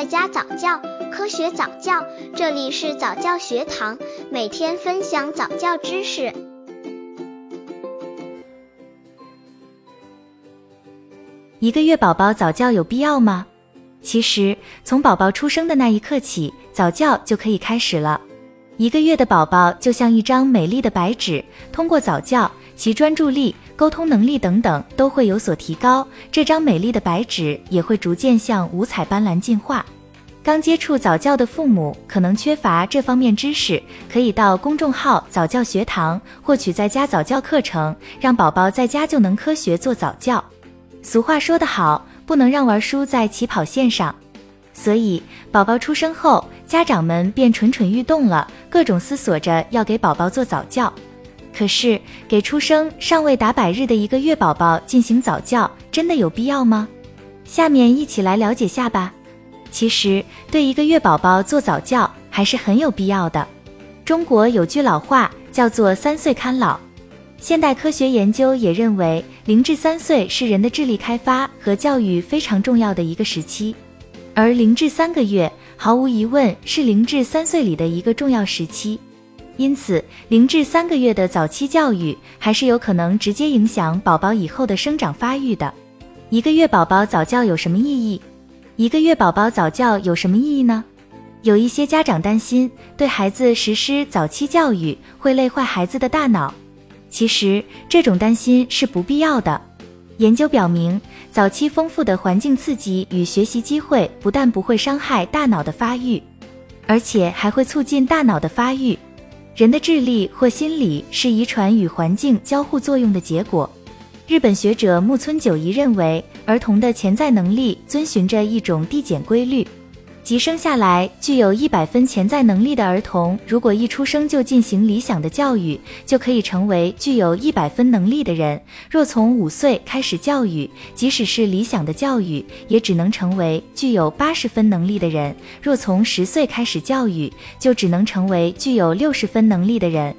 在家早教，科学早教，这里是早教学堂，每天分享早教知识。一个月宝宝早教有必要吗？其实，从宝宝出生的那一刻起，早教就可以开始了。一个月的宝宝就像一张美丽的白纸，通过早教，其专注力、沟通能力等等都会有所提高。这张美丽的白纸也会逐渐向五彩斑斓进化。刚接触早教的父母可能缺乏这方面知识，可以到公众号早教学堂获取在家早教课程，让宝宝在家就能科学做早教。俗话说得好，不能让玩输在起跑线上。所以，宝宝出生后，家长们便蠢蠢欲动了，各种思索着要给宝宝做早教。可是，给出生尚未达百日的一个月宝宝进行早教，真的有必要吗？下面一起来了解下吧。其实，对一个月宝宝做早教还是很有必要的。中国有句老话叫做“三岁看老”，现代科学研究也认为，零至三岁是人的智力开发和教育非常重要的一个时期。而零至三个月，毫无疑问是零至三岁里的一个重要时期，因此零至三个月的早期教育还是有可能直接影响宝宝以后的生长发育的。一个月宝宝早教有什么意义？一个月宝宝早教有什么意义呢？有一些家长担心，对孩子实施早期教育会累坏孩子的大脑。其实这种担心是不必要的。研究表明，早期丰富的环境刺激与学习机会不但不会伤害大脑的发育，而且还会促进大脑的发育。人的智力或心理是遗传与环境交互作用的结果。日本学者木村久一认为，儿童的潜在能力遵循着一种递减规律。即生下来具有一百分潜在能力的儿童，如果一出生就进行理想的教育，就可以成为具有一百分能力的人。若从五岁开始教育，即使是理想的教育，也只能成为具有八十分能力的人。若从十岁开始教育，就只能成为具有六十分能力的人。